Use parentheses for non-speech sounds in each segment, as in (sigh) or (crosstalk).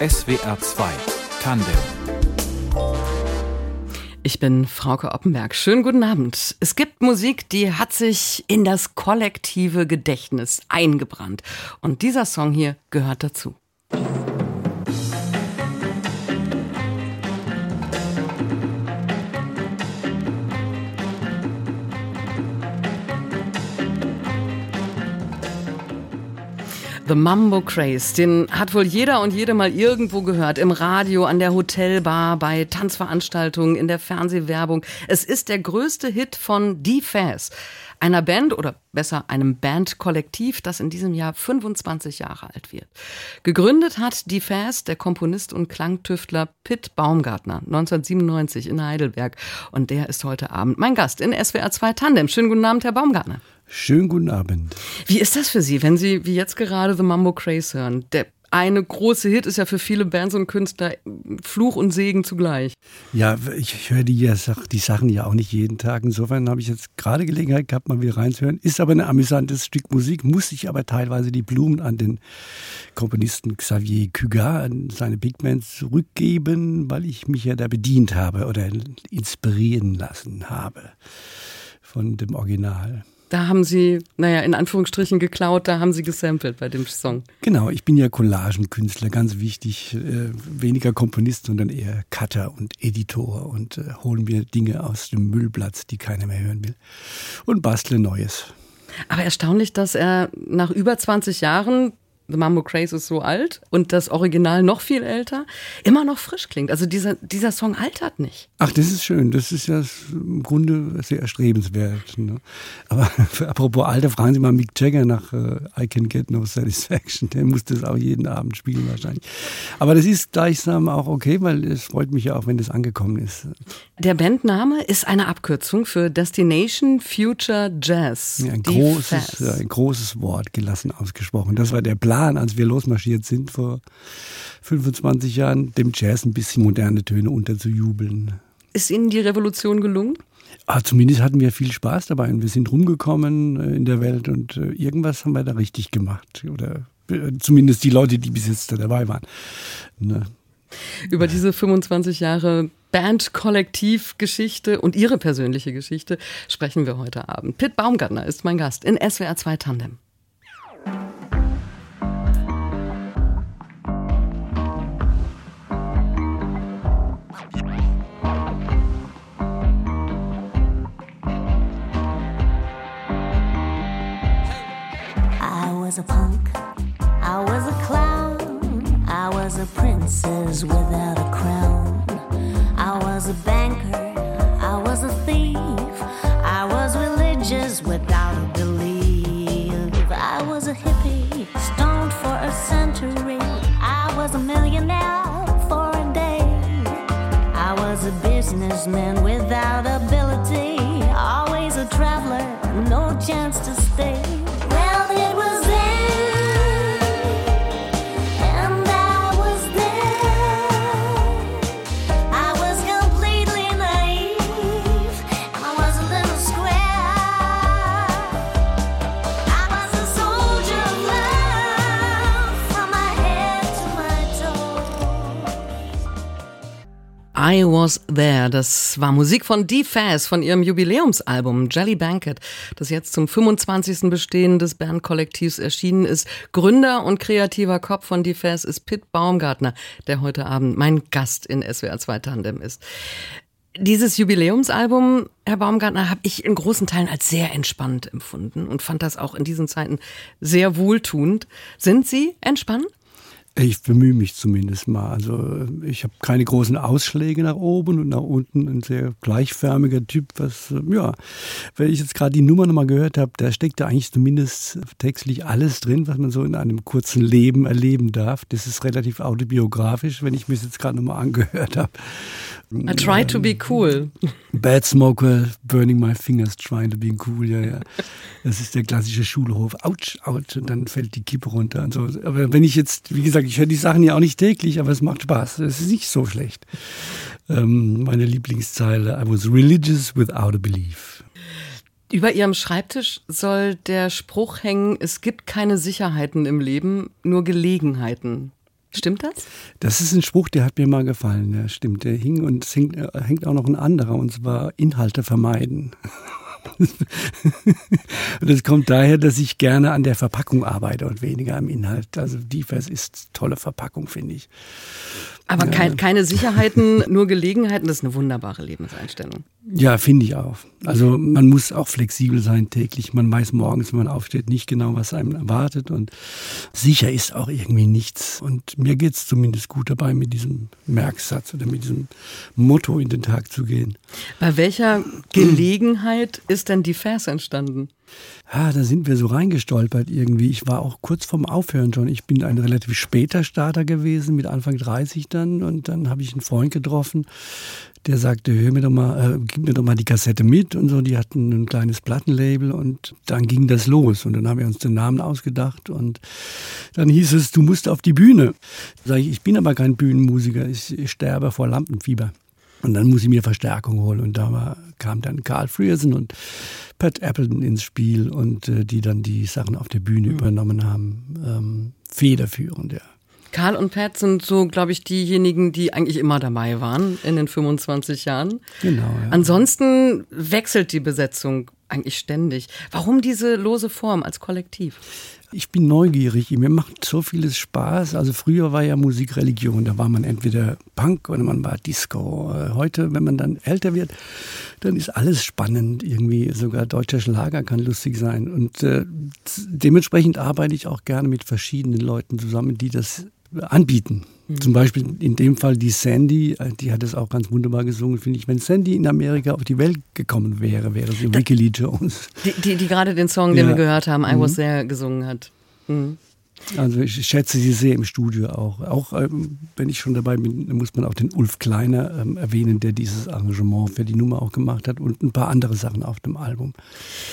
SWR 2 Tandem ich bin Frauke Oppenberg. Schönen guten Abend. Es gibt Musik, die hat sich in das kollektive Gedächtnis eingebrannt. Und dieser Song hier gehört dazu. The Mambo Craze, den hat wohl jeder und jede mal irgendwo gehört. Im Radio, an der Hotelbar, bei Tanzveranstaltungen, in der Fernsehwerbung. Es ist der größte Hit von D-Faz, einer Band oder besser einem Bandkollektiv, das in diesem Jahr 25 Jahre alt wird. Gegründet hat D-Faz der Komponist und Klangtüftler Pitt Baumgartner 1997 in Heidelberg. Und der ist heute Abend mein Gast in SWR 2 Tandem. Schönen guten Abend, Herr Baumgartner. Schönen guten Abend. Wie ist das für Sie, wenn Sie wie jetzt gerade The Mambo Craze hören? Der eine große Hit ist ja für viele Bands und Künstler Fluch und Segen zugleich. Ja, ich, höre die, die Sachen ja auch nicht jeden Tag. Insofern habe ich jetzt gerade Gelegenheit gehabt, mal wieder reinzuhören. Ist aber ein amüsantes Stück Musik, muss ich aber teilweise die Blumen an den Komponisten Xavier Cugat, an seine Big Bands zurückgeben, weil ich mich ja da bedient habe oder inspirieren lassen habe von dem Original. Da haben Sie, naja, in Anführungsstrichen geklaut, da haben Sie gesampelt bei dem Song. Genau, ich bin ja Collagenkünstler, ganz wichtig. Äh, weniger Komponist, sondern eher Cutter und Editor und äh, holen mir Dinge aus dem Müllplatz, die keiner mehr hören will. Und bastle Neues. Aber erstaunlich, dass er nach über 20 Jahren The Mambo Craze ist so alt und das Original noch viel älter, immer noch frisch klingt. Also dieser, dieser Song altert nicht. Ach, das ist schön. Das ist ja im Grunde sehr erstrebenswert. Ne? Aber (laughs) apropos Alter, fragen Sie mal Mick Jagger nach uh, I Can Get No Satisfaction. Der muss das auch jeden Abend spielen wahrscheinlich. Aber das ist gleichsam auch okay, weil es freut mich ja auch, wenn das angekommen ist. Der Bandname ist eine Abkürzung für Destination Future Jazz. Ja, ein, großes, ein großes Wort gelassen ausgesprochen. Das war der Plan Plan, als wir losmarschiert sind vor 25 Jahren, dem Jazz ein bisschen moderne Töne unterzujubeln. Ist Ihnen die Revolution gelungen? Ah, zumindest hatten wir viel Spaß dabei und wir sind rumgekommen äh, in der Welt und äh, irgendwas haben wir da richtig gemacht. Oder äh, zumindest die Leute, die bis jetzt da dabei waren. Ne? Über diese 25 Jahre Band-Kollektiv-Geschichte und Ihre persönliche Geschichte sprechen wir heute Abend. Pitt Baumgartner ist mein Gast in SWR 2 Tandem. Was a punk, I was a clown, I was a princess without a crown. I was a banker, I was a thief, I was religious without I Was There. Das war Musik von D-Faz von ihrem Jubiläumsalbum Jelly Banquet, das jetzt zum 25. Bestehen des Bandkollektivs erschienen ist. Gründer und kreativer Kopf von D-Faz ist Pitt Baumgartner, der heute Abend mein Gast in SWR 2 Tandem ist. Dieses Jubiläumsalbum, Herr Baumgartner, habe ich in großen Teilen als sehr entspannt empfunden und fand das auch in diesen Zeiten sehr wohltuend. Sind Sie entspannt? Ich bemühe mich zumindest mal. Also ich habe keine großen Ausschläge nach oben und nach unten. Ein sehr gleichförmiger Typ, was, ja, wenn ich jetzt gerade die Nummer nochmal gehört habe, da steckt da eigentlich zumindest textlich alles drin, was man so in einem kurzen Leben erleben darf. Das ist relativ autobiografisch, wenn ich mir das jetzt gerade nochmal angehört habe. I try to be cool. Bad Smoker, burning my fingers, trying to be cool, ja, ja. Das ist der klassische Schulhof. Autsch, autsch, und dann fällt die Kippe runter und so. Aber wenn ich jetzt, wie gesagt, ich höre die Sachen ja auch nicht täglich, aber es macht Spaß. Es ist nicht so schlecht. Ähm, meine Lieblingszeile, I was religious without a belief. Über Ihrem Schreibtisch soll der Spruch hängen, es gibt keine Sicherheiten im Leben, nur Gelegenheiten. Stimmt das? Das ist ein Spruch, der hat mir mal gefallen. Ja, stimmt. Der hing und es hängt, äh, hängt auch noch ein anderer, und zwar Inhalte vermeiden. (laughs) (laughs) und das kommt daher, dass ich gerne an der Verpackung arbeite und weniger am Inhalt. Also Defers ist tolle Verpackung, finde ich. Aber ja. kein, keine Sicherheiten, nur Gelegenheiten, das ist eine wunderbare Lebenseinstellung. Ja, finde ich auch. Also man muss auch flexibel sein täglich. Man weiß morgens, wenn man aufsteht, nicht genau, was einem erwartet. Und sicher ist auch irgendwie nichts. Und mir geht es zumindest gut dabei, mit diesem Merksatz oder mit diesem Motto in den Tag zu gehen. Bei welcher Gelegenheit ist denn die Vers entstanden? Ja, da sind wir so reingestolpert irgendwie. Ich war auch kurz vorm Aufhören schon. Ich bin ein relativ später Starter gewesen, mit Anfang 30 dann. Und dann habe ich einen Freund getroffen, der sagte, hör mir doch mal, äh, gib mir doch mal die Kassette mit und so. Die hatten ein kleines Plattenlabel und dann ging das los. Und dann haben wir uns den Namen ausgedacht und dann hieß es, du musst auf die Bühne. Sag ich, ich bin aber kein Bühnenmusiker, ich sterbe vor Lampenfieber. Und dann muss ich mir Verstärkung holen. Und da war, kam dann Carl Frierson und Pat Appleton ins Spiel und äh, die dann die Sachen auf der Bühne mhm. übernommen haben. Ähm, federführend, ja. Karl und Pat sind so, glaube ich, diejenigen, die eigentlich immer dabei waren in den 25 Jahren. Genau. Ja. Ansonsten wechselt die Besetzung eigentlich ständig. Warum diese lose Form als Kollektiv? Ich bin neugierig, mir macht so vieles Spaß. Also früher war ja Musik Religion, da war man entweder Punk oder man war Disco. Heute, wenn man dann älter wird, dann ist alles spannend. Irgendwie sogar deutscher Schlager kann lustig sein. Und äh, dementsprechend arbeite ich auch gerne mit verschiedenen Leuten zusammen, die das anbieten. Mhm. Zum Beispiel in dem Fall die Sandy, äh, die hat es auch ganz wunderbar gesungen, finde ich. Wenn Sandy in Amerika auf die Welt gekommen wäre, wäre sie Ricky Lee Jones. Die, die, die gerade den Song, ja. den wir gehört haben, I Was mhm. There gesungen hat. Mhm. Also ich schätze sie sehr im Studio auch. Auch ähm, wenn ich schon dabei bin, muss man auch den Ulf Kleiner ähm, erwähnen, der dieses Arrangement für die Nummer auch gemacht hat und ein paar andere Sachen auf dem Album.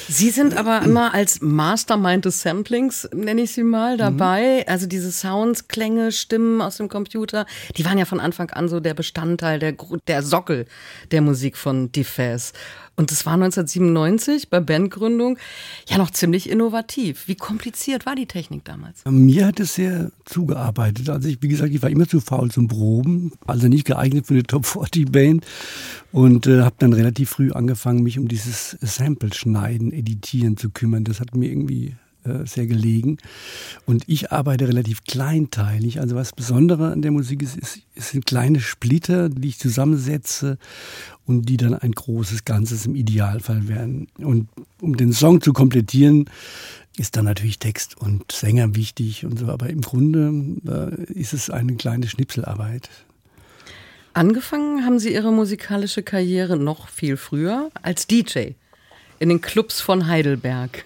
Sie sind aber immer als Mastermind des Samplings, nenne ich sie mal, dabei. Mhm. Also diese Sounds, Klänge, Stimmen aus dem Computer, die waren ja von Anfang an so der Bestandteil, der, der Sockel der Musik von DeFaz. Und das war 1997 bei Bandgründung ja noch ziemlich innovativ. Wie kompliziert war die Technik damals? Mir hat es sehr zugearbeitet. Also ich, wie gesagt, ich war immer zu faul zum Proben, also nicht geeignet für eine Top 40 Band und äh, habe dann relativ früh angefangen, mich um dieses Sample-Schneiden, Editieren zu kümmern. Das hat mir irgendwie äh, sehr gelegen. Und ich arbeite relativ kleinteilig. Also was Besondere an der Musik ist, ist, es sind kleine Splitter, die ich zusammensetze und die dann ein großes Ganzes im Idealfall werden. Und um den Song zu komplettieren, ist dann natürlich Text und Sänger wichtig und so. Aber im Grunde äh, ist es eine kleine Schnipselarbeit. Angefangen haben Sie Ihre musikalische Karriere noch viel früher als DJ in den Clubs von Heidelberg.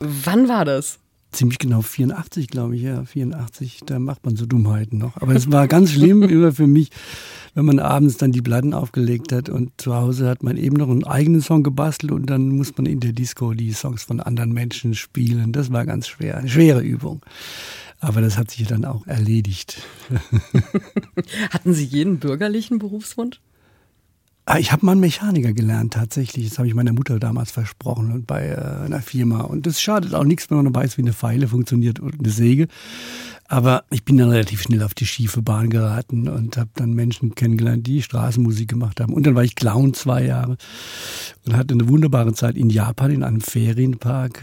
Wann war das? Ziemlich genau 84, glaube ich, ja, 84. Da macht man so Dummheiten noch. Aber es war ganz schlimm (laughs) immer für mich, wenn man abends dann die Platten aufgelegt hat und zu Hause hat man eben noch einen eigenen Song gebastelt und dann muss man in der Disco die Songs von anderen Menschen spielen. Das war ganz schwer, eine schwere Übung. Aber das hat sich dann auch erledigt. (laughs) Hatten Sie jeden bürgerlichen Berufswunsch? Ah, ich habe mal einen Mechaniker gelernt, tatsächlich. Das habe ich meiner Mutter damals versprochen und bei äh, einer Firma. Und das schadet auch nichts, wenn man weiß, wie eine Pfeile funktioniert und eine Säge. Aber ich bin dann relativ schnell auf die schiefe Bahn geraten und habe dann Menschen kennengelernt, die Straßenmusik gemacht haben. Und dann war ich Clown zwei Jahre und hatte eine wunderbare Zeit in Japan in einem Ferienpark.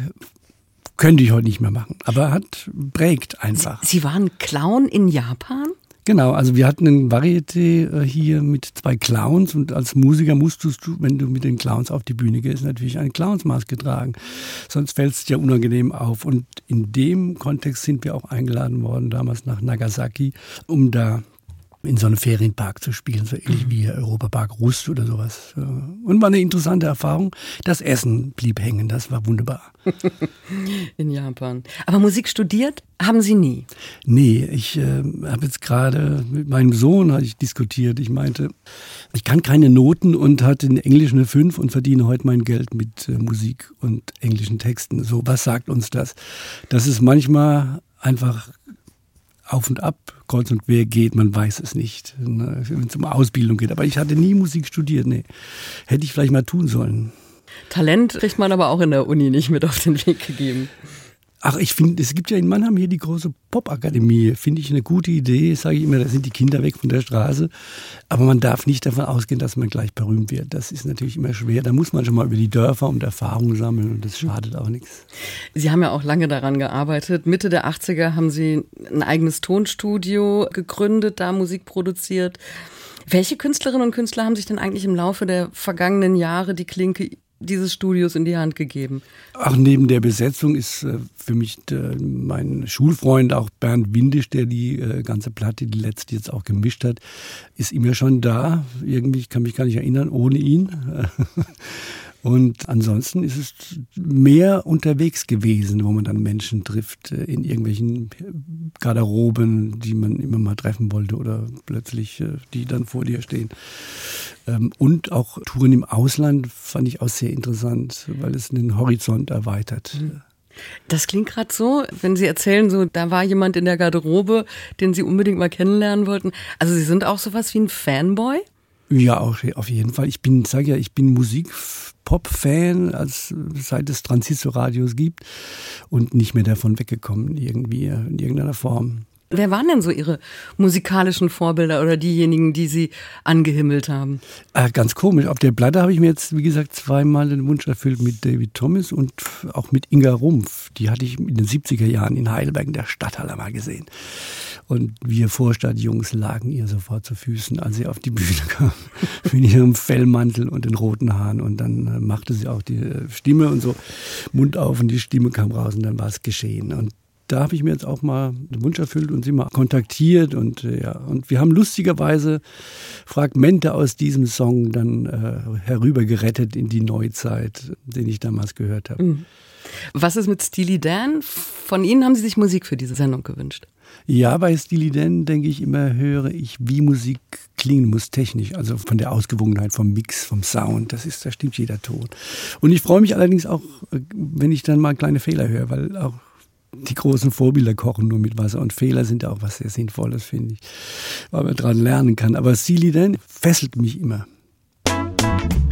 Könnte ich heute nicht mehr machen, aber hat prägt einfach. Sie waren Clown in Japan? Genau, also wir hatten ein Varieté äh, hier mit zwei Clowns und als Musiker musstest du, wenn du mit den Clowns auf die Bühne gehst, natürlich eine Clownsmaske tragen. Sonst fällt es dir unangenehm auf. Und in dem Kontext sind wir auch eingeladen worden, damals nach Nagasaki, um da in so einem Ferienpark zu spielen, so ähnlich wie Europapark Rust oder sowas. Und war eine interessante Erfahrung. Das Essen blieb hängen, das war wunderbar. (laughs) In Japan. Aber Musik studiert haben Sie nie? Nee, ich äh, habe jetzt gerade mit meinem Sohn hatte ich diskutiert. Ich meinte, ich kann keine Noten und hatte in Englisch eine 5 und verdiene heute mein Geld mit äh, Musik und englischen Texten. So, was sagt uns das? Dass es manchmal einfach auf und ab, kreuz und quer geht, man weiß es nicht, ne, wenn es um Ausbildung geht. Aber ich hatte nie Musik studiert, nee. Hätte ich vielleicht mal tun sollen. Talent kriegt man aber auch in der Uni nicht mit auf den Weg gegeben. Ach, ich finde, es gibt ja in Mannheim hier die große Popakademie. Finde ich eine gute Idee. Sage ich immer, da sind die Kinder weg von der Straße. Aber man darf nicht davon ausgehen, dass man gleich berühmt wird. Das ist natürlich immer schwer. Da muss man schon mal über die Dörfer und Erfahrungen sammeln und das schadet auch nichts. Sie haben ja auch lange daran gearbeitet. Mitte der 80er haben Sie ein eigenes Tonstudio gegründet, da Musik produziert. Welche Künstlerinnen und Künstler haben sich denn eigentlich im Laufe der vergangenen Jahre die Klinke dieses Studios in die Hand gegeben? Ach, neben der Besetzung ist äh, für mich äh, mein Schulfreund, auch Bernd Windisch, der die äh, ganze Platte, die letzte jetzt auch gemischt hat, ist immer schon da. Irgendwie ich kann mich gar nicht erinnern, ohne ihn. (laughs) Und ansonsten ist es mehr unterwegs gewesen, wo man dann Menschen trifft, äh, in irgendwelchen Garderoben, die man immer mal treffen wollte oder plötzlich äh, die dann vor dir stehen. Ähm, und auch Touren im Ausland fand ich auch sehr interessant, weil es den Horizont erweitert. Mhm. Das klingt gerade so, wenn Sie erzählen, so da war jemand in der Garderobe, den Sie unbedingt mal kennenlernen wollten. Also Sie sind auch sowas wie ein Fanboy? Ja, auch auf jeden Fall. Ich bin, sage ja, ich bin Musik-Pop-Fan, als seit es Transistorradios gibt und nicht mehr davon weggekommen irgendwie in irgendeiner Form. Wer waren denn so Ihre musikalischen Vorbilder oder diejenigen, die Sie angehimmelt haben? Äh, ganz komisch. Auf der Platte habe ich mir jetzt, wie gesagt, zweimal den Wunsch erfüllt mit David Thomas und auch mit Inga Rumpf. Die hatte ich in den 70er Jahren in Heidelberg in der Stadthalle mal gesehen. Und wir Vorstadtjungs lagen ihr sofort zu Füßen, als sie auf die Bühne kam. (laughs) mit ihrem Fellmantel und den roten Haaren. Und dann äh, machte sie auch die äh, Stimme und so Mund auf und die Stimme kam raus und dann war es geschehen. Und da habe ich mir jetzt auch mal den Wunsch erfüllt und sie mal kontaktiert und äh, ja und wir haben lustigerweise Fragmente aus diesem Song dann äh, herübergerettet in die Neuzeit, den ich damals gehört habe. Mhm. Was ist mit Steely Dan? Von Ihnen haben Sie sich Musik für diese Sendung gewünscht? Ja, bei Steely Dan denke ich immer, höre ich, wie Musik klingen muss technisch, also von der Ausgewogenheit, vom Mix, vom Sound. Das ist, da stimmt jeder Ton. Und ich freue mich allerdings auch, äh, wenn ich dann mal kleine Fehler höre, weil auch die großen Vorbilder kochen nur mit Wasser und Fehler sind auch was sehr Sinnvolles, finde ich, weil man daran lernen kann. Aber Steely Dan fesselt mich immer. Steely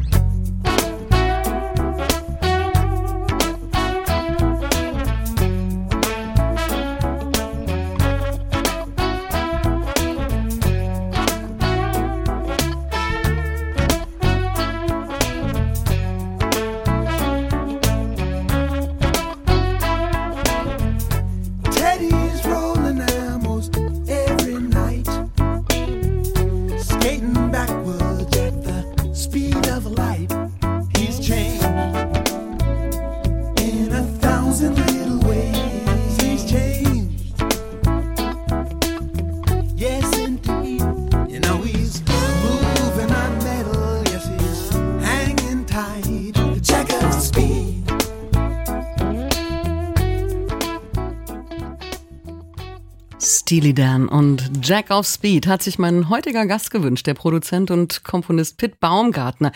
Dan und Jack of Speed hat sich mein heutiger Gast gewünscht, der Produzent und Komponist Pitt Baumgartner.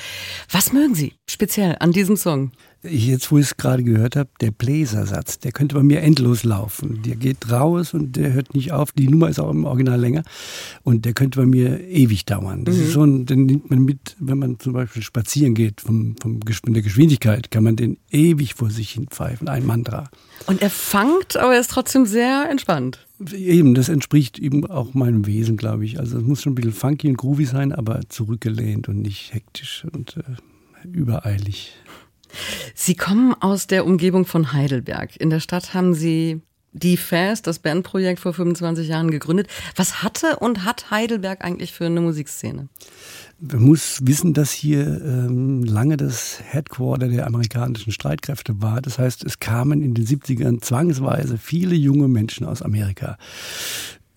Was mögen Sie speziell an diesem Song? Jetzt, wo ich es gerade gehört habe, der Bläsersatz, der könnte bei mir endlos laufen. Der geht raus und der hört nicht auf. Die Nummer ist auch im Original länger und der könnte bei mir ewig dauern. Das mhm. ist so ein, den nimmt man mit, wenn man zum Beispiel spazieren geht, vom, vom, von der Geschwindigkeit, kann man den ewig vor sich hin pfeifen, ein Mantra. Und er fangt, aber er ist trotzdem sehr entspannt. Eben, das entspricht eben auch meinem Wesen, glaube ich. Also es muss schon ein bisschen funky und groovy sein, aber zurückgelehnt und nicht hektisch und äh, übereilig. Sie kommen aus der Umgebung von Heidelberg. In der Stadt haben Sie die Fast, das Bandprojekt vor 25 Jahren gegründet. Was hatte und hat Heidelberg eigentlich für eine Musikszene? Man muss wissen, dass hier ähm, lange das Headquarter der amerikanischen Streitkräfte war. Das heißt, es kamen in den 70ern zwangsweise viele junge Menschen aus Amerika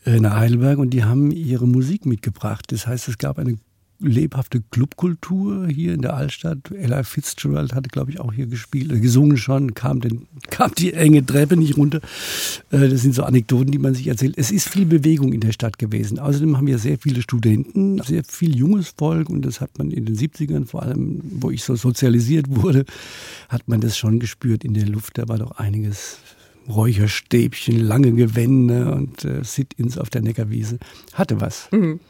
äh, nach Heidelberg und die haben ihre Musik mitgebracht. Das heißt, es gab eine lebhafte Clubkultur hier in der Altstadt. Ella Fitzgerald hatte, glaube ich, auch hier gespielt, äh, gesungen schon, kam, den, (laughs) kam die enge Treppe nicht runter. Äh, das sind so Anekdoten, die man sich erzählt. Es ist viel Bewegung in der Stadt gewesen. Außerdem haben wir sehr viele Studenten, sehr viel junges Volk und das hat man in den 70ern, vor allem, wo ich so sozialisiert (laughs) wurde, hat man das schon gespürt in der Luft. Da war doch einiges Räucherstäbchen, lange Gewände und äh, Sit-ins auf der Neckarwiese. Hatte was. Mhm.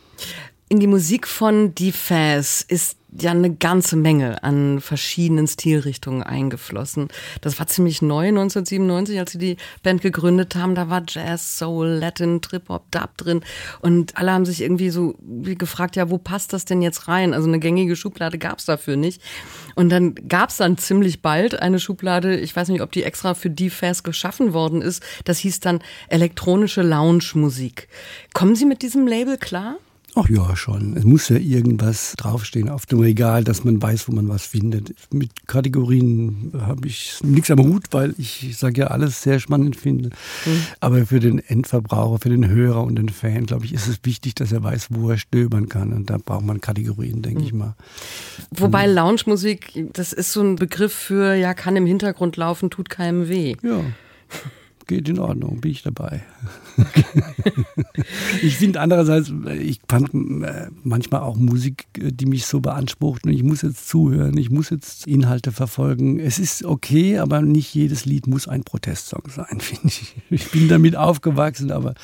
In die Musik von Die Faz ist ja eine ganze Menge an verschiedenen Stilrichtungen eingeflossen. Das war ziemlich neu 1997, als sie die Band gegründet haben. Da war Jazz, Soul, Latin, Trip-Hop, Dub drin. Und alle haben sich irgendwie so gefragt, ja, wo passt das denn jetzt rein? Also eine gängige Schublade gab's dafür nicht. Und dann gab's dann ziemlich bald eine Schublade, ich weiß nicht, ob die extra für die Fast geschaffen worden ist. Das hieß dann elektronische Lounge-Musik. Kommen Sie mit diesem Label klar? Ach ja, schon. Es muss ja irgendwas draufstehen auf dem Regal, dass man weiß, wo man was findet. Mit Kategorien habe ich nichts am Hut, weil ich sage ja alles sehr spannend finde. Mhm. Aber für den Endverbraucher, für den Hörer und den Fan, glaube ich, ist es wichtig, dass er weiß, wo er stöbern kann. Und da braucht man Kategorien, denke mhm. ich mal. Wobei Lounge-Musik, das ist so ein Begriff für, ja, kann im Hintergrund laufen, tut keinem weh. Ja (laughs) geht in Ordnung, bin ich dabei. (laughs) ich finde andererseits, ich fand äh, manchmal auch Musik, äh, die mich so beansprucht und ich muss jetzt zuhören, ich muss jetzt Inhalte verfolgen. Es ist okay, aber nicht jedes Lied muss ein Protestsong sein, (laughs) finde ich. Ich bin damit aufgewachsen, aber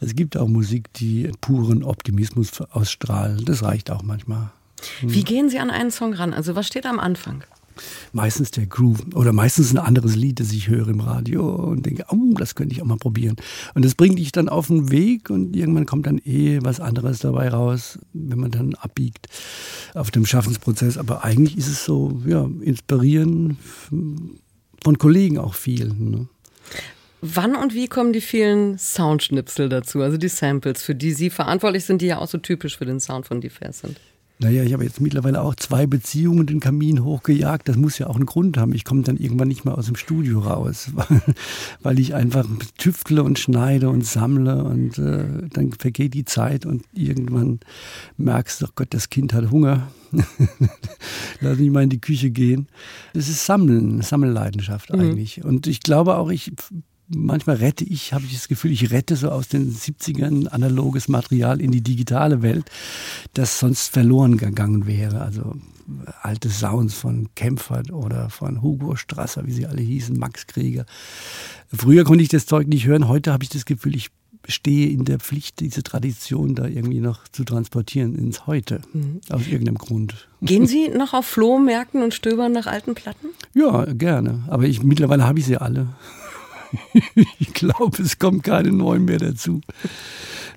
es gibt auch Musik, die puren Optimismus ausstrahlen. Das reicht auch manchmal. Wie gehen Sie an einen Song ran? Also was steht am Anfang? Meistens der Groove oder meistens ein anderes Lied, das ich höre im Radio und denke, oh, das könnte ich auch mal probieren. Und das bringt dich dann auf den Weg und irgendwann kommt dann eh was anderes dabei raus, wenn man dann abbiegt auf dem Schaffensprozess. Aber eigentlich ist es so, ja, inspirieren von Kollegen auch viel. Ne? Wann und wie kommen die vielen Soundschnipsel dazu, also die Samples, für die Sie verantwortlich sind, die ja auch so typisch für den Sound von Differs sind? Naja, ich habe jetzt mittlerweile auch zwei Beziehungen den Kamin hochgejagt. Das muss ja auch einen Grund haben. Ich komme dann irgendwann nicht mehr aus dem Studio raus, (laughs) weil, weil ich einfach tüftle und schneide und sammle und äh, dann vergeht die Zeit und irgendwann merkst du, oh Gott, das Kind hat Hunger. (laughs) Lass mich mal in die Küche gehen. Das ist Sammeln, Sammelleidenschaft mhm. eigentlich. Und ich glaube auch, ich manchmal rette ich, habe ich das Gefühl, ich rette so aus den 70ern analoges Material in die digitale Welt, das sonst verloren gegangen wäre. Also äh, alte Sounds von Kempfert oder von Hugo Strasser, wie sie alle hießen, Max Krieger. Früher konnte ich das Zeug nicht hören, heute habe ich das Gefühl, ich stehe in der Pflicht, diese Tradition da irgendwie noch zu transportieren ins Heute. Mhm. Aus irgendeinem Grund. Gehen Sie (laughs) noch auf Flohmärkten und stöbern nach alten Platten? Ja, gerne. Aber ich, mittlerweile habe ich sie alle. (laughs) ich glaube, es kommt keine neuen mehr dazu.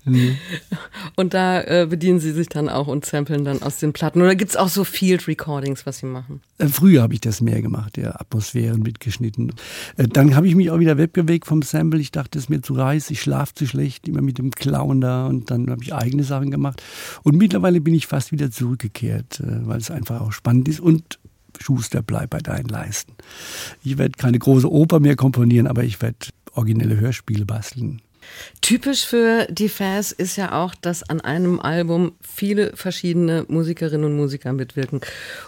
(laughs) Und da äh, bedienen Sie sich dann auch und samplen dann aus den Platten. Oder gibt es auch so Field Recordings, was Sie machen? Äh, früher habe ich das mehr gemacht, ja, Atmosphären mitgeschnitten. Äh, dann habe ich mich auch wieder wegbewegt vom Sample. Ich dachte, es ist mir zu heiß, ich schlafe zu schlecht, immer mit dem Clown da. Und dann habe ich eigene Sachen gemacht. Und mittlerweile bin ich fast wieder zurückgekehrt, äh, weil es einfach auch spannend ist. Und Schuster, bleib bei deinen Leisten. Ich werde keine große Oper mehr komponieren, aber ich werde originelle Hörspiele basteln. Typisch für die Fans ist ja auch, dass an einem Album viele verschiedene Musikerinnen und Musiker mitwirken.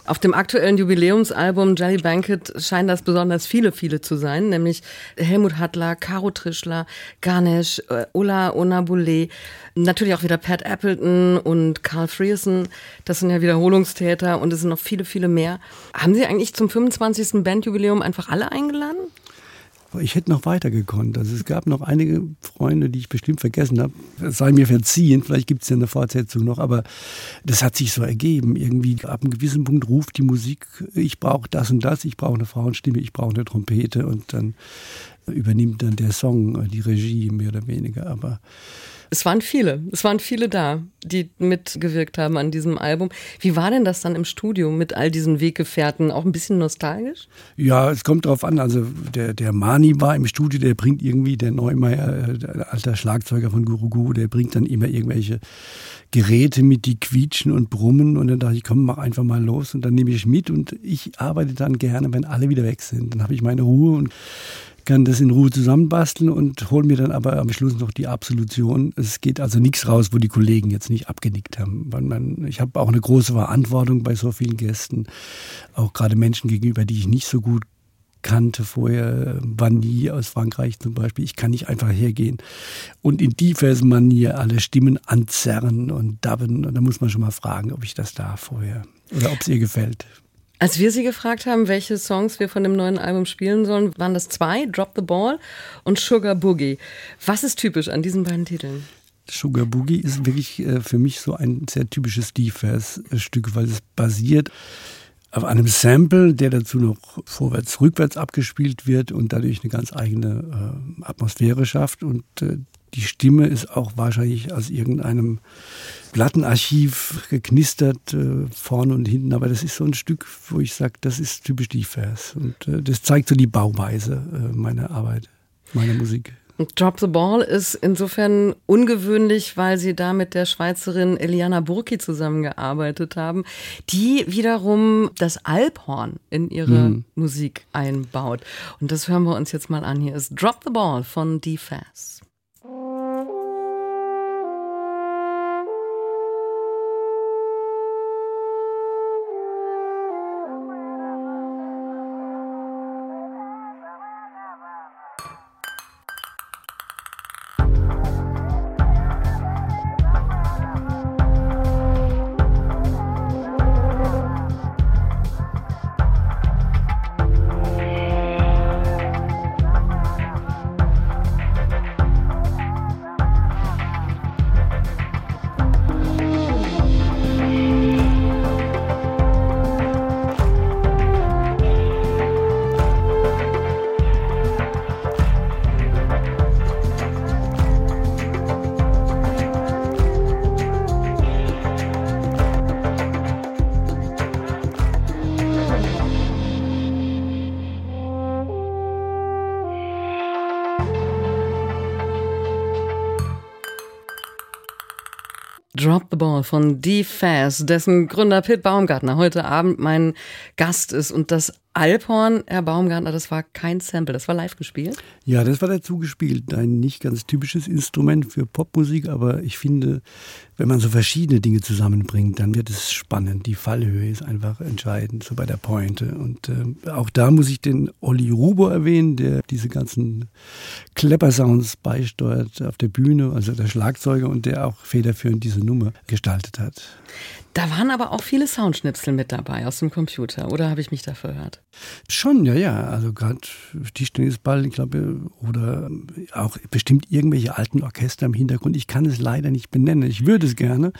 Auf dem aktuellen Jubiläumsalbum Jelly Banquet scheinen das besonders viele, viele zu sein, nämlich Helmut Hattler, Caro Trischler, Ganesh, äh, Ulla Onabule, natürlich auch wieder Pat Appleton und Carl Frierson. Das sind ja Wiederholungstäter und es sind noch viele, viele mehr. Haben Sie eigentlich zum 25. Bandjubiläum einfach alle eingeladen? Ich hätte noch weiter gekonnt. Also es gab noch einige Freunde, die ich bestimmt vergessen habe. Es sei mir verziehen, vielleicht gibt es ja eine Fortsetzung noch, aber das hat sich so ergeben. Irgendwie ab einem gewissen Punkt ruft die Musik, ich brauche das und das, ich brauche eine Frauenstimme, ich brauche eine Trompete und dann übernimmt dann der Song die Regie mehr oder weniger. Aber es waren viele, es waren viele da, die mitgewirkt haben an diesem Album. Wie war denn das dann im Studio mit all diesen Weggefährten? Auch ein bisschen nostalgisch? Ja, es kommt drauf an. Also der, der Mani war im Studio, der bringt irgendwie, der Neumeier, äh, der alter Schlagzeuger von Gurugu, der bringt dann immer irgendwelche Geräte mit, die quietschen und brummen. Und dann dachte ich, komm, mach einfach mal los. Und dann nehme ich mit und ich arbeite dann gerne, wenn alle wieder weg sind. Dann habe ich meine Ruhe und kann das in Ruhe zusammenbasteln und hole mir dann aber am Schluss noch die Absolution. Es geht also nichts raus, wo die Kollegen jetzt nicht abgenickt haben. Weil man, ich habe auch eine große Verantwortung bei so vielen Gästen, auch gerade Menschen gegenüber, die ich nicht so gut kannte vorher, Vanille aus Frankreich zum Beispiel. Ich kann nicht einfach hergehen und in diversen Manier alle Stimmen anzerren und dabben. Und da muss man schon mal fragen, ob ich das darf vorher oder ob es ihr gefällt. Als wir Sie gefragt haben, welche Songs wir von dem neuen Album spielen sollen, waren das zwei, Drop the Ball und Sugar Boogie. Was ist typisch an diesen beiden Titeln? Sugar Boogie ist wirklich äh, für mich so ein sehr typisches Steve-Stück, weil es basiert auf einem Sample, der dazu noch vorwärts, rückwärts abgespielt wird und dadurch eine ganz eigene äh, Atmosphäre schafft. Und äh, die Stimme ist auch wahrscheinlich aus irgendeinem Plattenarchiv geknistert, äh, vorne und hinten. Aber das ist so ein Stück, wo ich sage, das ist typisch die Vers. Und äh, das zeigt so die Bauweise äh, meiner Arbeit, meiner Musik. Drop the Ball ist insofern ungewöhnlich, weil sie da mit der Schweizerin Eliana Burki zusammengearbeitet haben, die wiederum das Alphorn in ihre mhm. Musik einbaut. Und das hören wir uns jetzt mal an. Hier ist Drop the Ball von D-Fast. The Ball von D-Fast, dessen Gründer Pitt Baumgartner heute Abend mein Gast ist. Und das Alphorn, Herr Baumgartner, das war kein Sample, das war live gespielt? Ja, das war dazu gespielt. Ein nicht ganz typisches Instrument für Popmusik, aber ich finde, wenn man so verschiedene Dinge zusammenbringt, dann wird es spannend. Die Fallhöhe ist einfach entscheidend, so bei der Pointe. Und äh, auch da muss ich den Olli Rubo erwähnen, der diese ganzen Klepper-Sounds beisteuert auf der Bühne, also der Schlagzeuger und der auch federführend diese Nummer gestaltet hat. Da waren aber auch viele Soundschnipsel mit dabei aus dem Computer, oder habe ich mich da verhört? Schon, ja, ja. Also gerade Tischtennisball, ich glaube, oder auch bestimmt irgendwelche alten Orchester im Hintergrund. Ich kann es leider nicht benennen. Ich würde es gerne,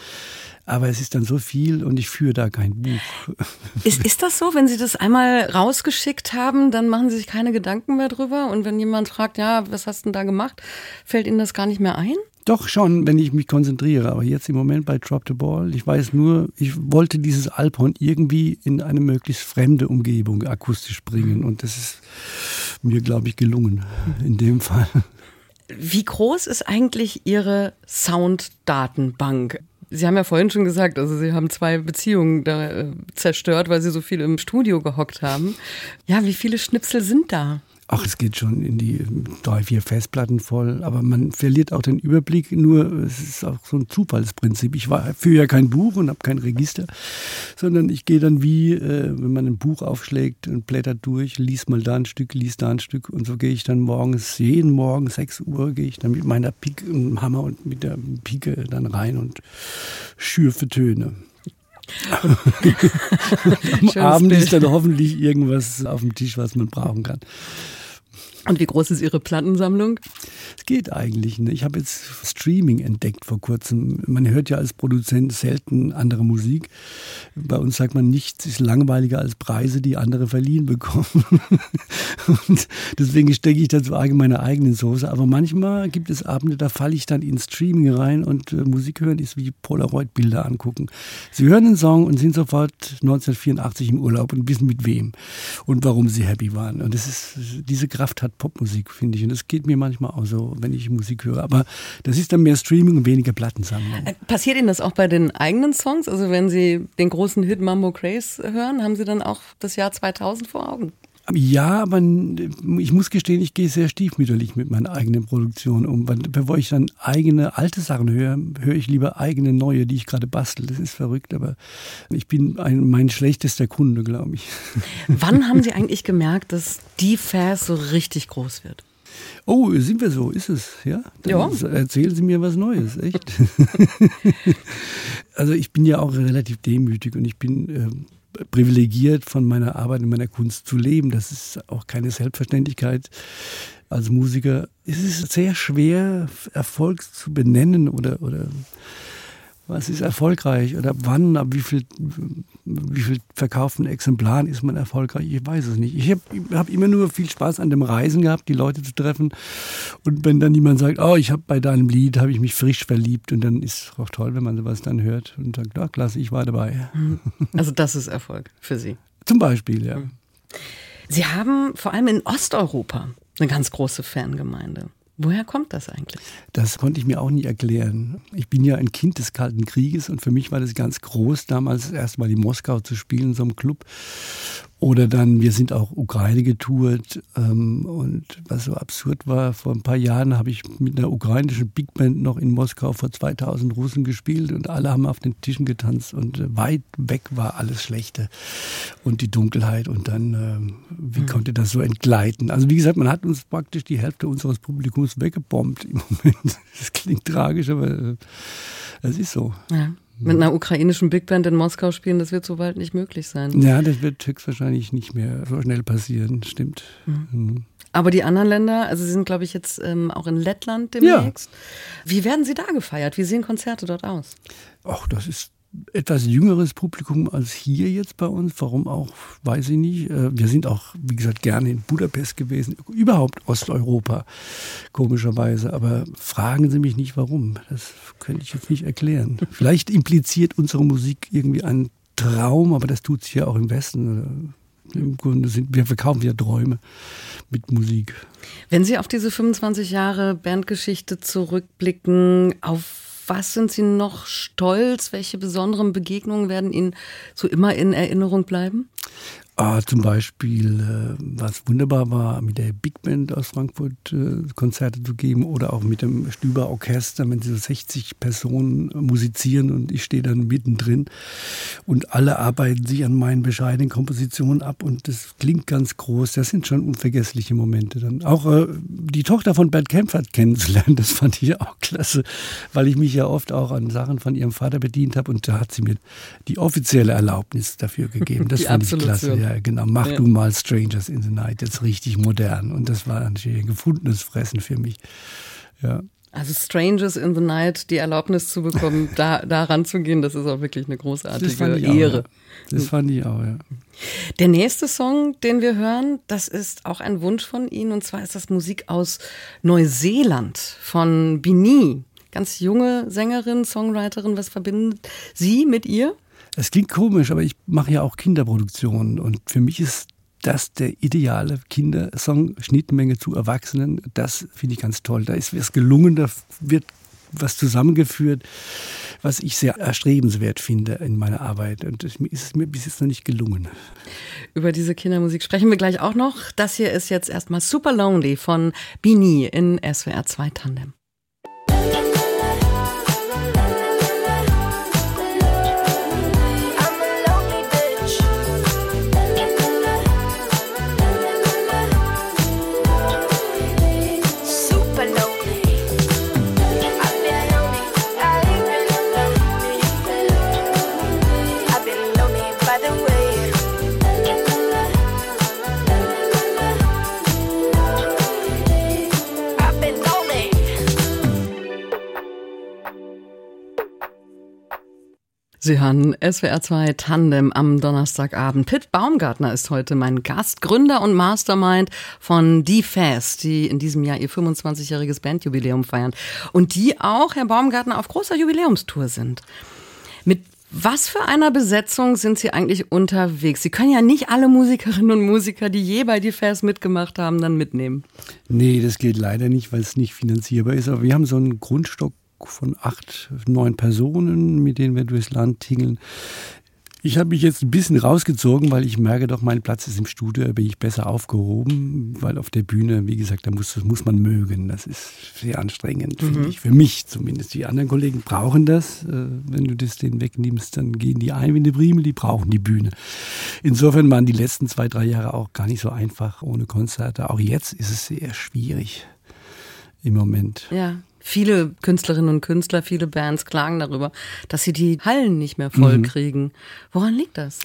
aber es ist dann so viel und ich führe da kein Buch. Ist, ist das so, wenn Sie das einmal rausgeschickt haben, dann machen Sie sich keine Gedanken mehr drüber? Und wenn jemand fragt, ja, was hast du denn da gemacht, fällt Ihnen das gar nicht mehr ein? Doch schon, wenn ich mich konzentriere. Aber jetzt im Moment bei Drop the Ball, ich weiß nur, ich wollte dieses Alphorn irgendwie in eine möglichst fremde Umgebung akustisch bringen. Und das ist mir, glaube ich, gelungen in dem Fall. Wie groß ist eigentlich Ihre Sounddatenbank? Sie haben ja vorhin schon gesagt, also Sie haben zwei Beziehungen da äh, zerstört, weil Sie so viel im Studio gehockt haben. Ja, wie viele Schnipsel sind da? Ach, es geht schon in die drei, vier Festplatten voll, aber man verliert auch den Überblick. Nur es ist auch so ein Zufallsprinzip. Ich war, führe ja kein Buch und habe kein Register, sondern ich gehe dann wie, äh, wenn man ein Buch aufschlägt und blättert durch, liest mal da ein Stück, liest da ein Stück und so gehe ich dann morgens, jeden Morgen 6 Uhr gehe ich dann mit meiner und Hammer und mit der Pike dann rein und schürfe Töne. (laughs) Am Abend Bild. ist dann hoffentlich irgendwas auf dem Tisch, was man brauchen kann. Und wie groß ist Ihre Plattensammlung? Es geht eigentlich. Ne? Ich habe jetzt Streaming entdeckt vor kurzem. Man hört ja als Produzent selten andere Musik. Bei uns sagt man, nichts ist langweiliger als Preise, die andere verliehen bekommen. (laughs) Und deswegen stecke ich dazu meine eigenen Soße. Aber manchmal gibt es Abende, da falle ich dann in Streaming rein und äh, Musik hören ist wie Polaroid-Bilder angucken. Sie hören einen Song und sind sofort 1984 im Urlaub und wissen mit wem und warum sie happy waren. Und das ist, diese Kraft hat Popmusik, finde ich. Und das geht mir manchmal auch so, wenn ich Musik höre. Aber das ist dann mehr Streaming und weniger Plattensammlung. Äh, passiert Ihnen das auch bei den eigenen Songs? Also wenn Sie den großen Hit Mambo Craze hören, haben Sie dann auch das Jahr 2000 vor Augen? Ja, aber ich muss gestehen, ich gehe sehr stiefmütterlich mit meiner eigenen Produktion um. Bevor ich dann eigene alte Sachen höre, höre ich lieber eigene neue, die ich gerade bastel. Das ist verrückt, aber ich bin ein, mein schlechtester Kunde, glaube ich. (laughs) Wann haben Sie eigentlich gemerkt, dass die Fast so richtig groß wird? Oh, sind wir so? Ist es? Ja? Dann ja. Erzählen Sie mir was Neues, echt? (laughs) also ich bin ja auch relativ demütig und ich bin äh, privilegiert, von meiner Arbeit und meiner Kunst zu leben. Das ist auch keine Selbstverständlichkeit. als Musiker ist es sehr schwer, Erfolg zu benennen oder, oder was ist erfolgreich oder wann, ab wie viel, wie viel verkauften Exemplaren ist man erfolgreich? Ich weiß es nicht. Ich habe hab immer nur viel Spaß an dem Reisen gehabt, die Leute zu treffen. Und wenn dann jemand sagt, oh, ich habe bei deinem Lied, habe ich mich frisch verliebt und dann ist es auch toll, wenn man sowas dann hört und sagt, ja, klasse, ich war dabei. Also das ist Erfolg für Sie. Zum Beispiel, ja. Sie haben vor allem in Osteuropa eine ganz große Fangemeinde. Woher kommt das eigentlich? Das konnte ich mir auch nie erklären. Ich bin ja ein Kind des Kalten Krieges und für mich war das ganz groß, damals erst mal in Moskau zu spielen in so einem Club. Oder dann, wir sind auch Ukraine getourt. Ähm, und was so absurd war, vor ein paar Jahren habe ich mit einer ukrainischen Big Band noch in Moskau vor 2000 Russen gespielt und alle haben auf den Tischen getanzt und äh, weit weg war alles Schlechte und die Dunkelheit. Und dann, äh, wie mhm. konnte das so entgleiten? Also wie gesagt, man hat uns praktisch die Hälfte unseres Publikums weggebombt im (laughs) Moment. Das klingt tragisch, aber äh, es ist so. Ja. Mit einer ukrainischen Big Band in Moskau spielen, das wird so bald nicht möglich sein. Ja, das wird höchstwahrscheinlich nicht mehr so schnell passieren, stimmt. Mhm. Mhm. Aber die anderen Länder, also Sie sind, glaube ich, jetzt ähm, auch in Lettland demnächst. Ja. Wie werden Sie da gefeiert? Wie sehen Konzerte dort aus? Ach, das ist etwas jüngeres Publikum als hier jetzt bei uns. Warum auch, weiß ich nicht. Äh, wir sind auch, wie gesagt, gerne in Budapest gewesen. Überhaupt Osteuropa, komischerweise. Aber fragen Sie mich nicht, warum. Das könnte ich jetzt nicht erklären. (laughs) Vielleicht impliziert unsere Musik irgendwie einen Traum, aber das tut es hier auch im Westen. Im Grunde sind wir verkaufen ja Träume mit Musik. Wenn Sie auf diese 25 Jahre Bandgeschichte zurückblicken, auf was sind Sie noch stolz? Welche besonderen Begegnungen werden Ihnen so immer in Erinnerung bleiben? Ah, zum Beispiel, äh, was wunderbar war, mit der Big Band aus Frankfurt äh, Konzerte zu geben oder auch mit dem Stüber Orchester, wenn sie so 60 Personen musizieren und ich stehe dann mittendrin und alle arbeiten sich an meinen bescheidenen Kompositionen ab und das klingt ganz groß. Das sind schon unvergessliche Momente. Dann auch äh, die Tochter von Bert Kempfert kennenzulernen, (laughs) das fand ich auch klasse, weil ich mich ja oft auch an Sachen von ihrem Vater bedient habe und da hat sie mir die offizielle Erlaubnis dafür gegeben. Das die fand ich klasse. Ja, genau. Mach ja. du mal Strangers in the Night, jetzt richtig modern. Und das war natürlich ein gefundenes Fressen für mich. Ja. Also Strangers in the Night, die Erlaubnis zu bekommen, (laughs) da, da ranzugehen, das ist auch wirklich eine großartige Ehre. Auch, ja. Das fand ich auch, ja. Der nächste Song, den wir hören, das ist auch ein Wunsch von Ihnen, und zwar ist das Musik aus Neuseeland von Bini. Ganz junge Sängerin, Songwriterin, was verbindet Sie mit ihr? Es klingt komisch, aber ich mache ja auch Kinderproduktionen und für mich ist das der ideale Kindersong, Schnittmenge zu Erwachsenen. Das finde ich ganz toll. Da ist es gelungen, da wird was zusammengeführt, was ich sehr erstrebenswert finde in meiner Arbeit. Und das ist es mir bis jetzt noch nicht gelungen. Über diese Kindermusik sprechen wir gleich auch noch. Das hier ist jetzt erstmal Super Lonely von Bini in SWR 2 Tandem. Sie hören SWR 2 Tandem am Donnerstagabend. Pitt Baumgartner ist heute mein Gast, Gründer und Mastermind von Die Fast, die in diesem Jahr ihr 25-jähriges Bandjubiläum feiern und die auch, Herr Baumgartner, auf großer Jubiläumstour sind. Mit was für einer Besetzung sind Sie eigentlich unterwegs? Sie können ja nicht alle Musikerinnen und Musiker, die je bei Die Fast mitgemacht haben, dann mitnehmen. Nee, das geht leider nicht, weil es nicht finanzierbar ist. Aber wir haben so einen Grundstock von acht, neun Personen, mit denen wir durchs Land tingeln. Ich habe mich jetzt ein bisschen rausgezogen, weil ich merke doch, mein Platz ist im Studio, da bin ich besser aufgehoben, weil auf der Bühne, wie gesagt, da muss, das muss man mögen. Das ist sehr anstrengend, mhm. finde ich. Für mich zumindest. Die anderen Kollegen brauchen das. Äh, wenn du das denen wegnimmst, dann gehen die ein wie eine Primel, die brauchen die Bühne. Insofern waren die letzten zwei, drei Jahre auch gar nicht so einfach ohne Konzerte. Auch jetzt ist es sehr schwierig im Moment. Ja. Viele Künstlerinnen und Künstler, viele Bands klagen darüber, dass sie die Hallen nicht mehr voll mhm. kriegen. Woran liegt das?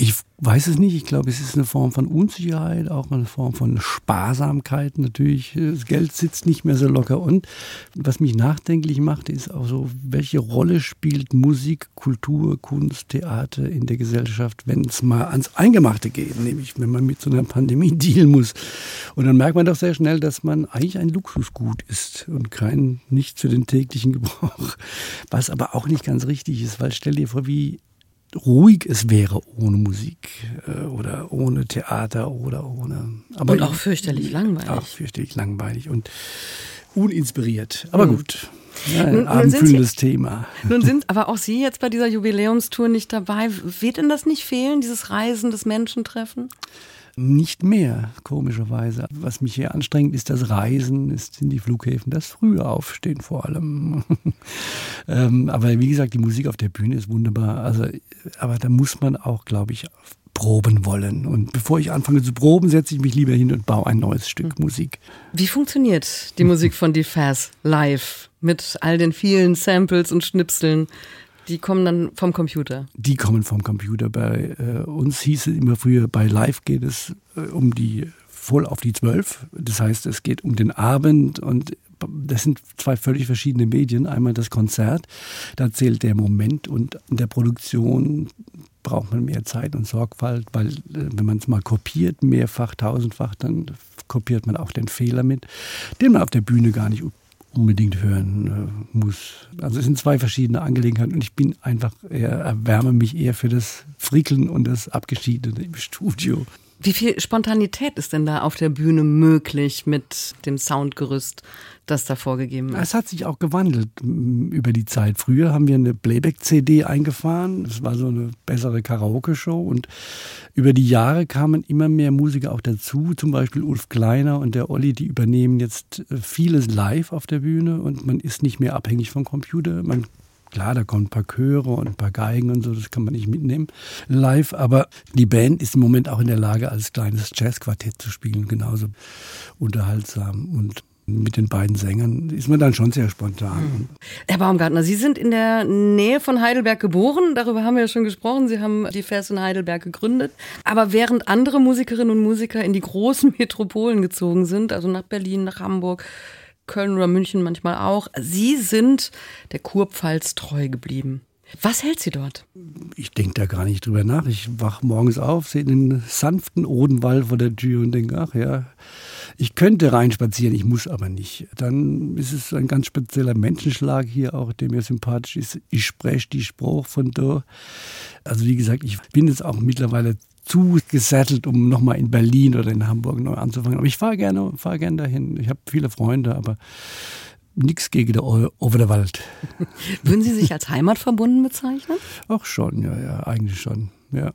Ich weiß es nicht. Ich glaube, es ist eine Form von Unsicherheit, auch eine Form von Sparsamkeit natürlich. Das Geld sitzt nicht mehr so locker. Und was mich nachdenklich macht, ist auch so, welche Rolle spielt Musik, Kultur, Kunst, Theater in der Gesellschaft, wenn es mal ans Eingemachte geht, nämlich wenn man mit so einer Pandemie (laughs) dealen muss. Und dann merkt man doch sehr schnell, dass man eigentlich ein Luxusgut ist und kein nicht für den täglichen (laughs) Gebrauch. Was aber auch nicht ganz richtig ist, weil stell dir vor, wie ruhig es wäre ohne Musik äh, oder ohne Theater oder ohne. Aber und auch fürchterlich langweilig. Auch fürchterlich langweilig und uninspiriert. Aber mhm. gut. Ja, ein abendfüllendes Thema. Nun sind (laughs) aber auch Sie jetzt bei dieser Jubiläumstour nicht dabei. Wird Ihnen das nicht fehlen, dieses Reisen, das Menschentreffen? Nicht mehr, komischerweise. Was mich hier anstrengt, ist das Reisen, ist, sind die Flughäfen, das frühe Aufstehen vor allem. (laughs) ähm, aber wie gesagt, die Musik auf der Bühne ist wunderbar. Also, aber da muss man auch, glaube ich, proben wollen. Und bevor ich anfange zu proben, setze ich mich lieber hin und baue ein neues Stück hm. Musik. Wie funktioniert die Musik von Defaz live mit all den vielen Samples und Schnipseln? Die kommen dann vom Computer? Die kommen vom Computer. Bei äh, uns hieß es immer früher, bei Live geht es äh, um die voll auf die zwölf. Das heißt, es geht um den Abend und das sind zwei völlig verschiedene Medien. Einmal das Konzert, da zählt der Moment und in der Produktion braucht man mehr Zeit und Sorgfalt, weil äh, wenn man es mal kopiert, mehrfach, tausendfach, dann kopiert man auch den Fehler mit, den man auf der Bühne gar nicht unbedingt hören äh, muss. Also es sind zwei verschiedene Angelegenheiten und ich bin einfach eher, erwärme mich eher für das Frickeln und das Abgeschiedene im Studio. Wie viel Spontanität ist denn da auf der Bühne möglich mit dem Soundgerüst, das da vorgegeben ist? Es hat sich auch gewandelt über die Zeit. Früher haben wir eine Playback-CD eingefahren. Das war so eine bessere Karaoke-Show. Und über die Jahre kamen immer mehr Musiker auch dazu. Zum Beispiel Ulf Kleiner und der Olli, die übernehmen jetzt äh, vieles live auf der Bühne. Und man ist nicht mehr abhängig vom Computer. Man Klar, da kommen ein paar Chöre und ein paar Geigen und so, das kann man nicht mitnehmen live. Aber die Band ist im Moment auch in der Lage, als kleines Jazzquartett zu spielen, genauso unterhaltsam. Und mit den beiden Sängern ist man dann schon sehr spontan. Mhm. Herr Baumgartner, Sie sind in der Nähe von Heidelberg geboren. Darüber haben wir ja schon gesprochen. Sie haben die Vers in Heidelberg gegründet. Aber während andere Musikerinnen und Musiker in die großen (laughs) Metropolen gezogen sind, also nach Berlin, nach Hamburg, Köln oder München manchmal auch. Sie sind der Kurpfalz treu geblieben. Was hält Sie dort? Ich denke da gar nicht drüber nach. Ich wach morgens auf, sehe den sanften Odenwald vor der Tür und denke, ach ja, ich könnte reinspazieren, ich muss aber nicht. Dann ist es ein ganz spezieller Menschenschlag hier auch, der mir sympathisch ist. Ich spreche die Spruch von da. Also wie gesagt, ich bin jetzt auch mittlerweile zu gesettelt, um nochmal in Berlin oder in Hamburg neu anzufangen. Aber ich fahre gerne, fahr gerne dahin. Ich habe viele Freunde, aber nichts gegen der over der Wald. (laughs) Würden Sie sich als heimatverbunden bezeichnen? Ach schon, ja, ja, eigentlich schon, ja.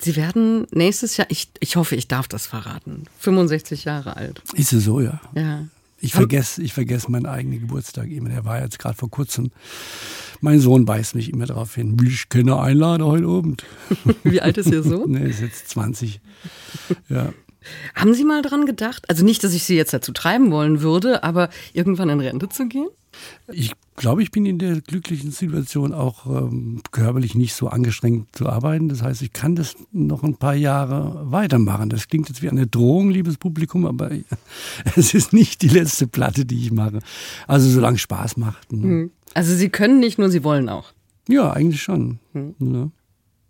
Sie werden nächstes Jahr, ich, ich hoffe, ich darf das verraten, 65 Jahre alt. Ist es so, ja. Ja. Ich vergesse ich vergess meinen eigenen Geburtstag immer. Der war jetzt gerade vor kurzem. Mein Sohn weist mich immer darauf hin, ich keine einladen heute Abend. (laughs) Wie alt ist Ihr Sohn? (laughs) nee, ist jetzt 20. Ja. Haben Sie mal dran gedacht, also nicht, dass ich Sie jetzt dazu treiben wollen würde, aber irgendwann in Rente zu gehen? Ich glaube, ich bin in der glücklichen Situation, auch ähm, körperlich nicht so angestrengt zu arbeiten. Das heißt, ich kann das noch ein paar Jahre weitermachen. Das klingt jetzt wie eine Drohung, liebes Publikum, aber (laughs) es ist nicht die letzte Platte, die ich mache. Also solange Spaß macht. Ne? Hm. Also Sie können nicht, nur Sie wollen auch. Ja, eigentlich schon. Hm. Ja.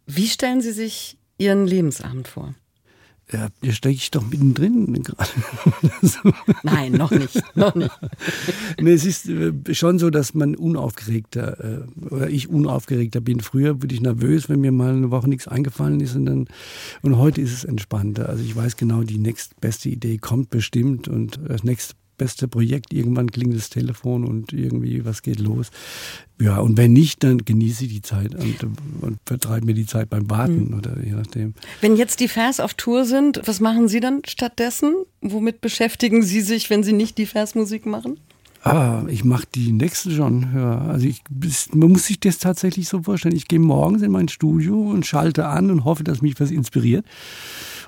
Wie stellen Sie sich Ihren Lebensabend vor? Ja, hier stecke ich doch mittendrin gerade. (laughs) Nein, noch nicht, noch nicht. (laughs) nee, es ist äh, schon so, dass man unaufgeregter, äh, oder ich unaufgeregter bin. Früher wurde ich nervös, wenn mir mal eine Woche nichts eingefallen ist und dann, und heute ist es entspannter. Also ich weiß genau, die nächstbeste Idee kommt bestimmt und das nächste beste Projekt. Irgendwann klingt das Telefon und irgendwie was geht los. Ja, und wenn nicht, dann genieße ich die Zeit und, und vertreibe mir die Zeit beim Warten mhm. oder je nachdem. Wenn jetzt die Fans auf Tour sind, was machen Sie dann stattdessen? Womit beschäftigen Sie sich, wenn Sie nicht die Fans-Musik machen? Ah, ich mache die nächste schon. Ja, also ich, man muss sich das tatsächlich so vorstellen. Ich gehe morgens in mein Studio und schalte an und hoffe, dass mich was inspiriert.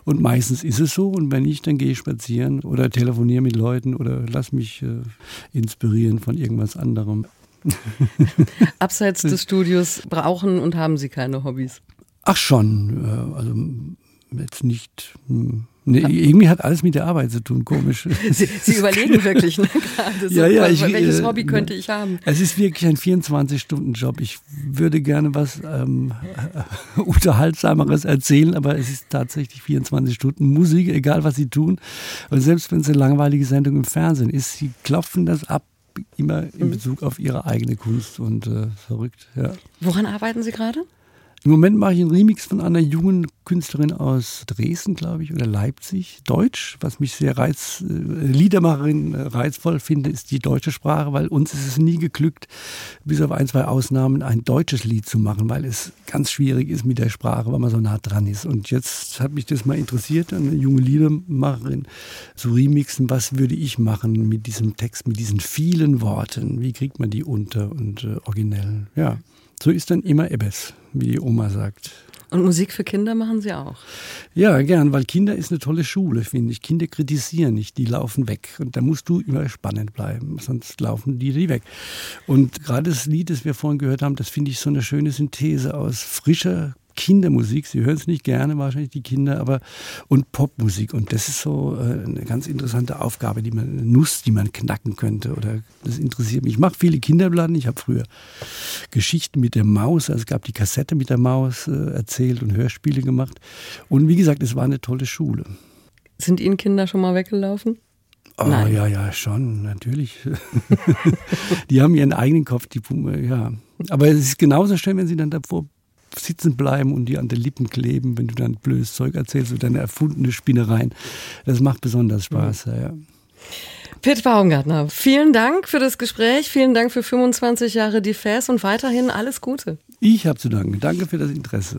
Und meistens ist es so. Und wenn nicht, dann gehe ich spazieren oder telefoniere mit Leuten oder lass mich äh, inspirieren von irgendwas anderem. (laughs) Abseits des Studios brauchen und haben Sie keine Hobbys? Ach schon, äh, also jetzt nicht. Hm, nee, irgendwie hat alles mit der Arbeit zu tun, komisch. (laughs) Sie, Sie überlegen wirklich ne, gerade Ja, ja, ich- welches äh, Hobby könnte ich haben? Es ist wirklich ein 24-Stunden-Job. Ich würde gerne was ähm, äh, (laughs) Unterhaltsameres erzählen, aber es ist tatsächlich 24 Stunden Musik, egal was sie tun. Und selbst wenn es eine langweilige Sendung im Fernsehen ist, sie klopfen das ab, immer in Bezug auf ihre eigene Kunst und äh, verrückt, ja. Woran arbeiten Sie gerade? Im Moment mache ich einen Remix von einer jungen Künstlerin aus Dresden, glaube ich, oder Leipzig, Deutsch. Was mich sehr reiz, äh, Liedermacherin äh, reizvoll finde, ist die deutsche Sprache, weil uns ist es nie geglückt, bis auf ein, zwei Ausnahmen, ein deutsches Lied zu machen, weil es ganz schwierig ist mit der Sprache, weil man so nah dran ist. Und jetzt hat mich das mal interessiert, eine junge Liedermacherin zu remixen. Was würde ich machen mit diesem Text, mit diesen vielen Worten? Wie kriegt man die unter und äh, originell? Ja. So ist dann immer Ebbes, wie die Oma sagt. Und Musik für Kinder machen Sie auch. Ja, gern, weil Kinder ist eine tolle Schule, finde ich. Kinder kritisieren nicht, die laufen weg. Und da musst du immer spannend bleiben, sonst laufen die die weg. Und gerade das Lied, das wir vorhin gehört haben, das finde ich so eine schöne Synthese aus frischer Kindermusik. Sie hören es nicht gerne, wahrscheinlich die Kinder, aber und Popmusik. Und das ist so äh, eine ganz interessante Aufgabe, die man, eine Nuss, die man knacken könnte. Oder das interessiert mich. Ich mache viele Kinderplatten. Ich habe früher Geschichten mit der Maus, also es gab die Kassette mit der Maus äh, erzählt und Hörspiele gemacht. Und wie gesagt, es war eine tolle Schule. Sind Ihnen Kinder schon mal weggelaufen? Oh, Nein. ja, ja, schon, natürlich. (laughs) die haben ihren eigenen Kopf, die Puma, ja. Aber es ist genauso schön, wenn sie dann davor sitzen bleiben und dir an den Lippen kleben, wenn du dann blödes Zeug erzählst oder deine erfundene Spinnereien. Das macht besonders Spaß, ja. ja. Pitt Baumgartner, vielen Dank für das Gespräch, vielen Dank für 25 Jahre die Fäs und weiterhin alles Gute. Ich habe zu danken. Danke für das Interesse.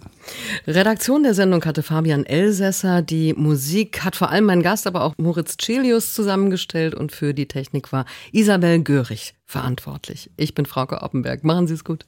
Redaktion der Sendung hatte Fabian Elsässer. Die Musik hat vor allem mein Gast, aber auch Moritz Celius zusammengestellt und für die Technik war Isabel Görig verantwortlich. Ich bin Frauke Oppenberg. Machen Sie es gut.